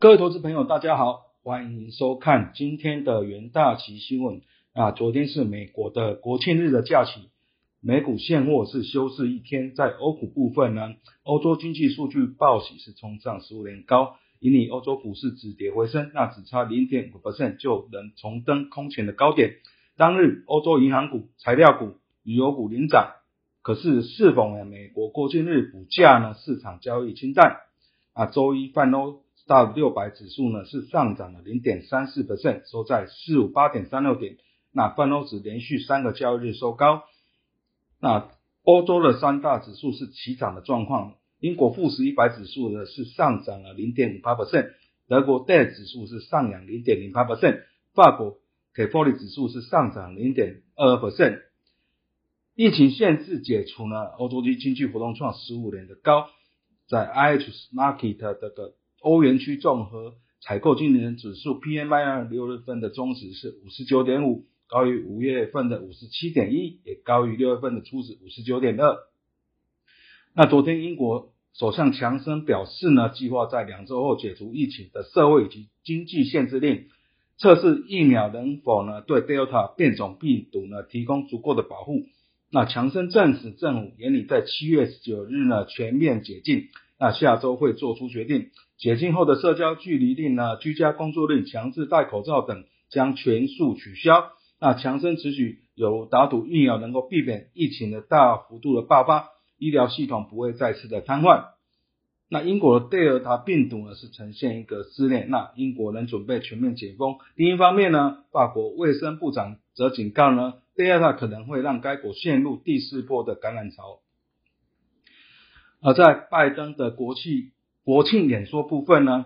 各位投资朋友，大家好，欢迎收看今天的元大旗新闻。啊，昨天是美国的国庆日的假期，美股现货是休市一天。在欧股部分呢，欧洲经济数据报喜，是冲上十五年高，引领欧洲股市止跌回升，那只差零点五 percent 就能重登空前的高点。当日，欧洲银行股、材料股、旅游股领涨。可是，是否？美国国庆日股价呢？市场交易清淡。啊，周一泛欧。大六百指数呢是上涨了零点三四 percent，收在四五八点三六点。那泛欧指连续三个交易日收高。那欧洲的三大指数是齐涨的状况，英国富时一百指数呢是上涨了零点五八 percent，德国 d a 指数是上扬零点零八 percent，法国 k f o r 指数是上涨零点二 percent。疫情限制解除呢，欧洲的经济活动创十五年的高，在 IHS Market 这个。欧元区综合采购经理人指数 PMI 六月份的中值是五十九点五，高于五月份的五十七点一，也高于六月份的初值五十九点二。那昨天英国首相强生表示呢，计划在两周后解除疫情的社会以及经济限制令，测试疫苗能否呢对 Delta 变种病毒呢提供足够的保护。那强生证实政府眼里在七月十九日呢全面解禁，那下周会做出决定。解禁后的社交距离令呢、居家工作令、强制戴口罩等将全数取消。那强生持续有打赌疫苗能够避免疫情的大幅度的爆发，医疗系统不会再次的瘫痪。那英国的德尔塔病毒呢是呈现一个撕裂，那英国人准备全面解封。另一方面呢，法国卫生部长则警告呢，贝尔塔可能会让该国陷入第四波的感染潮。而在拜登的国际。国庆演说部分呢？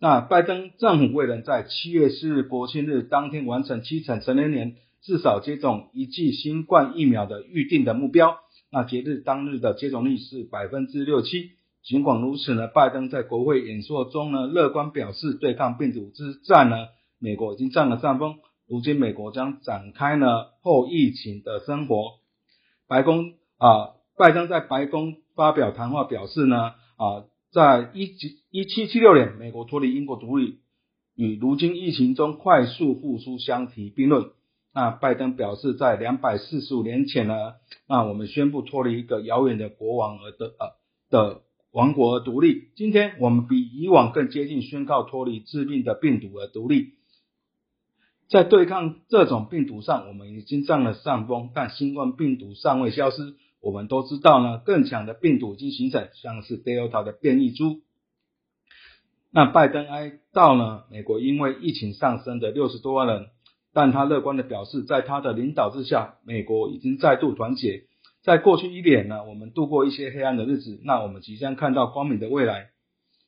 那拜登政府为了在七月四日国庆日当天完成七成成年人至少接种一剂新冠疫苗的预定的目标，那截至当日的接种率是百分之六七。尽管如此呢，拜登在国会演说中呢，乐观表示对抗病毒之战呢，美国已经占了上风。如今美国将展开呢后疫情的生活。白宫啊，拜登在白宫发表谈话表示呢啊。在一七一七七六年，美国脱离英国独立，与如今疫情中快速复苏相提并论。那拜登表示，在两百四十五年前呢，那我们宣布脱离一个遥远的国王而的呃的王国而独立。今天我们比以往更接近宣告脱离致命的病毒而独立。在对抗这种病毒上，我们已经占了上风，但新冠病毒尚未消失。我们都知道呢，更强的病毒已经形成，像是 Delta 的变异株。那拜登哀悼呢，美国因为疫情上升的六十多万人，但他乐观的表示，在他的领导之下，美国已经再度团结。在过去一年呢，我们度过一些黑暗的日子，那我们即将看到光明的未来。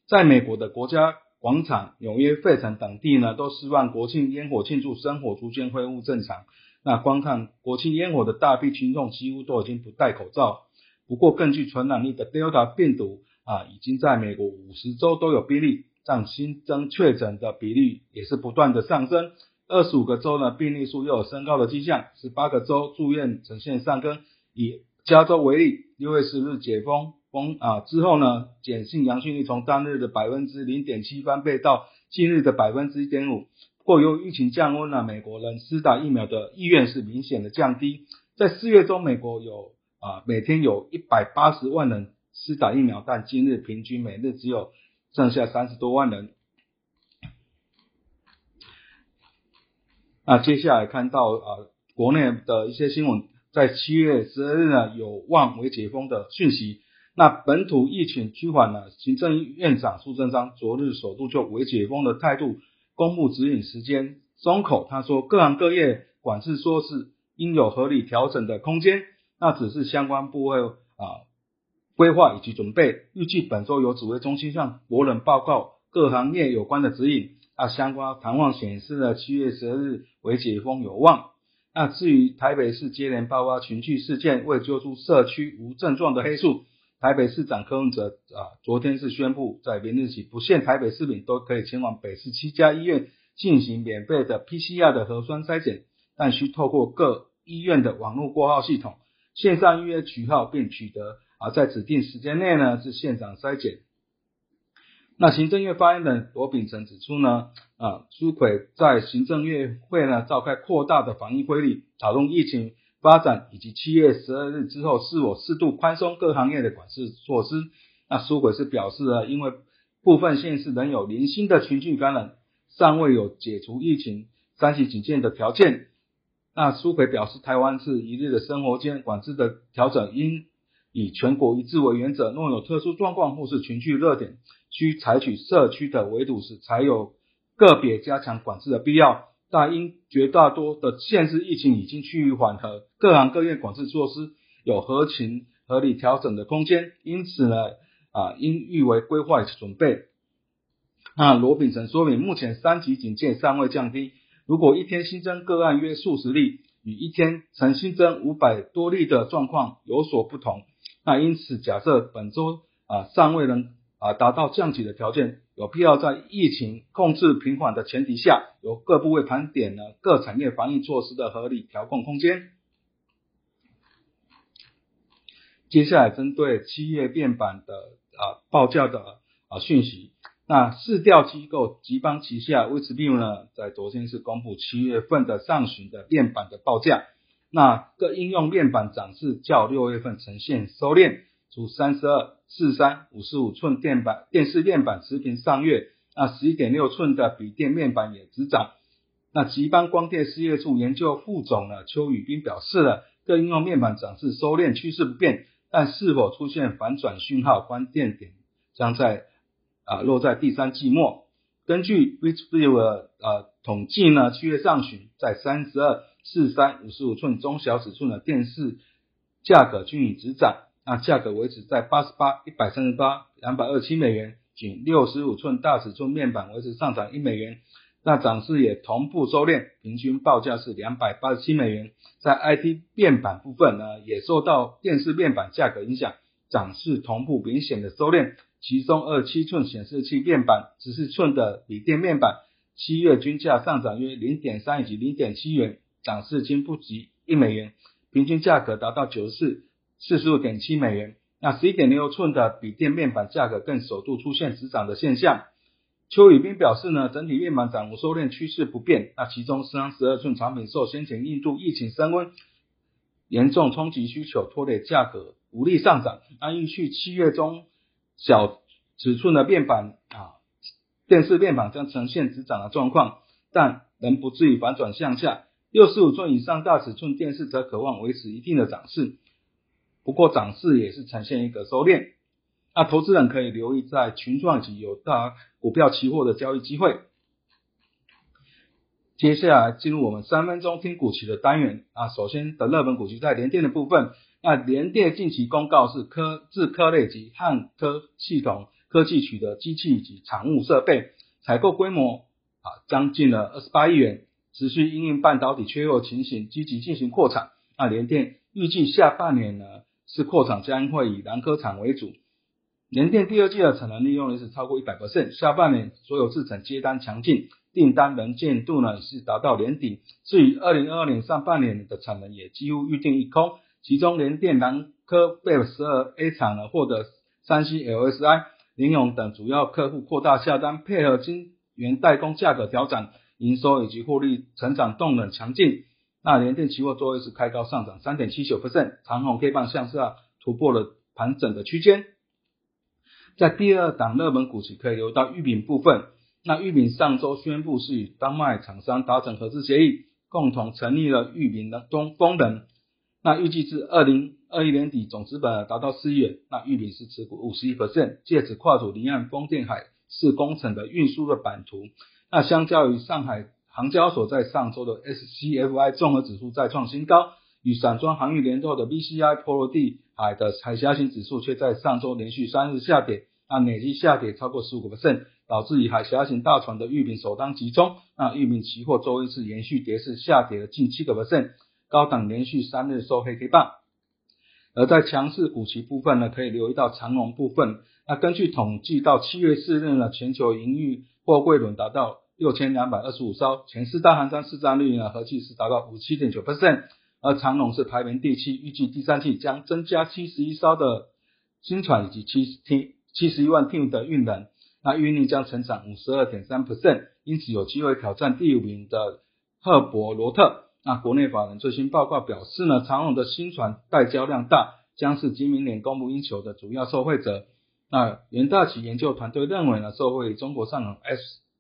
在美国的国家广场、纽约、费城等地呢，都希望国庆烟火庆祝生活逐渐恢复正常。那观看国庆烟火的大批群众几乎都已经不戴口罩。不过，更具传染力的 Delta 病毒啊，已经在美国五十州都有病例，占新增确诊的比例也是不断的上升。二十五个州呢，病例数又有升高的迹象。十八个州住院呈现上升。以加州为例，六月十日解封封啊之后呢，碱性阳性率从当日的百分之零点七翻倍到今日的百分之一点五。或由疫情降温了，美国人施打疫苗的意愿是明显的降低。在四月中，美国有啊每天有一百八十万人施打疫苗，但今日平均每日只有剩下三十多万人。那接下来看到啊国内的一些新闻，在七月十二日呢有望为解封的讯息。那本土疫情趋缓呢，行政院长苏贞昌昨日首度就为解封的态度。公布指引时间松口，他说各行各业管制说是应有合理调整的空间，那只是相关部位啊规划以及准备，预计本周由指挥中心向国人报告各行业有关的指引。那相关谈话显示呢，七月十二日为解封有望。那至于台北市接连爆发群聚事件，未揪出社区无症状的黑数。台北市长柯文哲啊，昨天是宣布，在明日起，不限台北市民都可以前往北市七家医院进行免费的 PCR 的核酸筛检，但需透过各医院的网络挂号系统，线上预约取号并取得，而在指定时间内呢是现场筛检。那行政院发言人罗秉成指出呢，啊，苏奎在行政院会呢召开扩大的防疫会议，讨论疫情发展以及七月十二日之后是否适度宽松各行业的管制措施。那苏奎是表示了，因为部分县市仍有零星的群聚感染，尚未有解除疫情三级警戒的条件。那苏奎表示，台湾是一日的生活间管制的调整应。以全国一致为原则，若有特殊状况或是群聚热点，需采取社区的围堵时，才有个别加强管制的必要。但因绝大多的县市疫情已经趋于缓和，各行各业管制措施有合情合理调整的空间，因此呢，啊，应预为规划准备。那罗秉成说明，目前三级警戒尚未降低，如果一天新增个案约数十例，与一天曾新增五百多例的状况有所不同。那因此，假设本周啊尚未能啊达到降级的条件，有必要在疫情控制平缓的前提下，由各部位盘点呢各产业防疫措施的合理调控空间。接下来针对七月面板的啊报价的啊讯息，那市调机构吉邦旗下 w i s b i 呢，在昨天是公布七月份的上旬的面板的报价。那各应用面板涨势较六月份呈现收敛，除三十二、四三、五十五寸电板电视面板持平上月，那十一点六寸的笔电面板也只涨。那吉邦光电事业处研究副总呢邱宇斌表示了，各应用面板涨势收敛趋势不变，但是否出现反转讯号，关键点将在啊落在第三季末。根据 w i c h v i e w 呃统计呢，七月上旬在三十二。四三五十五寸中小尺寸的电视价格均已止涨，那价格维持在八十八、一百三十八、两百二七美元。仅六十五寸大尺寸面板维持上涨一美元，那涨势也同步收敛，平均报价是两百八十七美元。在 IT 面板部分呢，也受到电视面板价格影响，涨势同步明显的收敛。其中二七寸显示器面板、十四寸的笔电面板，七月均价上涨约零点三以及零点七元。涨势均不及一美元，平均价格达到九十四四十五点七美元。那十一点六寸的笔电面板价格更首度出现止涨的现象。邱宇斌表示呢，整体面板涨幅收敛趋势不变。那其中三十二寸产品受先前印度疫情升温严重冲击需求，拖累价格无力上涨。那预计七月中小尺寸的面板啊，电视面板将呈现止涨的状况，但仍不至于反转向下。六十五寸以上大尺寸电视则渴望维持一定的涨势，不过涨势也是呈现一个收敛。那投资人可以留意在群创及有大股票期货的交易机会。接下来进入我们三分钟听股期的单元啊，首先的热门股期在联电的部分，那联电近期公告是科智科类及汉科系统科技取得机器及产物设备采购规模啊将近了二十八亿元。持续因应半导体缺货情形，积极进行扩产。那联电预计下半年呢，是扩产将会以南科厂为主。联电第二季的产能利用率是超过一百 percent，下半年所有制程接单强劲，订单能见度呢是达到年底。至于二零二二年上半年的产能也几乎预定一空，其中联电南科 b 十二 A 厂呢获得三星、LSI、联咏等主要客户扩大下单，配合晶圆代工价格调整。营收以及获利成长动能强劲，那联电期货周一是开高上涨三点七九 percent，长虹 K 棒向下突破了盘整的区间。在第二档热门股期可以留到玉饼部分，那玉饼上周宣布是与丹麦厂商达成合资协议，共同成立了玉饼的东风能，那预计至二零二一年底总资本达到四亿元，那玉饼是持股五十一 percent，借此跨足离岸风电海事工程的运输的版图。那相较于上海航交所在上周的 SCFI 综合指数再创新高，与散装航运联动的 BCI 波罗的海的海峡型指数却在上周连续三日下跌，那累计下跌超过十五个 percent，导致以海峡型大船的玉米首当其冲，那玉米期货周一是连续跌势下跌了近七个 percent，高档连续三日收黑 K 棒。而在强势股期部分呢，可以留意到长龙部分，那根据统计到七月四日呢，全球营运货柜轮达到六千两百二十五艘，前四大航商市占率呢合计是达到五七点九 percent，而长龙是排名第七，预计第三季将增加七十一艘的新船以及七七七十一万 t 的运能。那运力将成长五十二点三 percent，因此有机会挑战第五名的赫伯罗特。那国内法人最新报告表示呢，长荣的新船待交量大，将是今明年供不应求的主要受惠者。那元大旗研究团队认为呢，受惠中国上港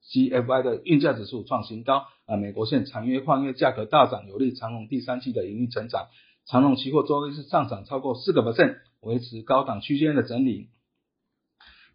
SCFI 的运价指数创新高，啊，美国线长约换月价格大涨，有利长荣第三季的盈利成长。长荣期货周一是上涨超过四个 percent，维持高档区间的整理。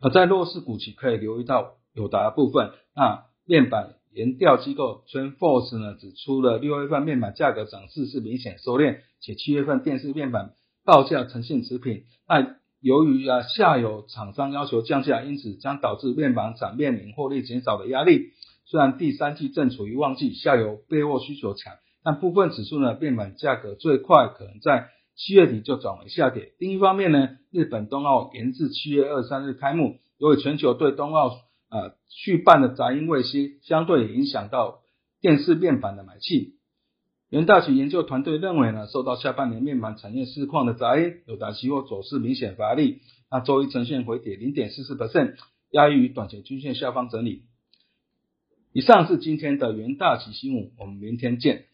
而在弱势股期可以留意到友达部分，那面板。研调机构 t r e n Force 呢指出了六月份面板价格涨势是明显收敛，且七月份电视面板报价呈现持平。那由于啊下游厂商要求降价，因此将导致面板厂面临获利减少的压力。虽然第三季正处于旺季，下游备货需求强，但部分指数呢面板价格最快可能在七月底就转为下跌。另一方面呢，日本冬奥延至七月二三日开幕，由于全球对冬奥呃，续办的杂音未息，相对影响到电视面板的买气。元大旗研究团队认为呢，受到下半年面板产业市况的杂音，有达期货走势明显乏力，那周一呈现回跌零点四四 percent，压抑于短期均线下方整理。以上是今天的元大旗新闻，我们明天见。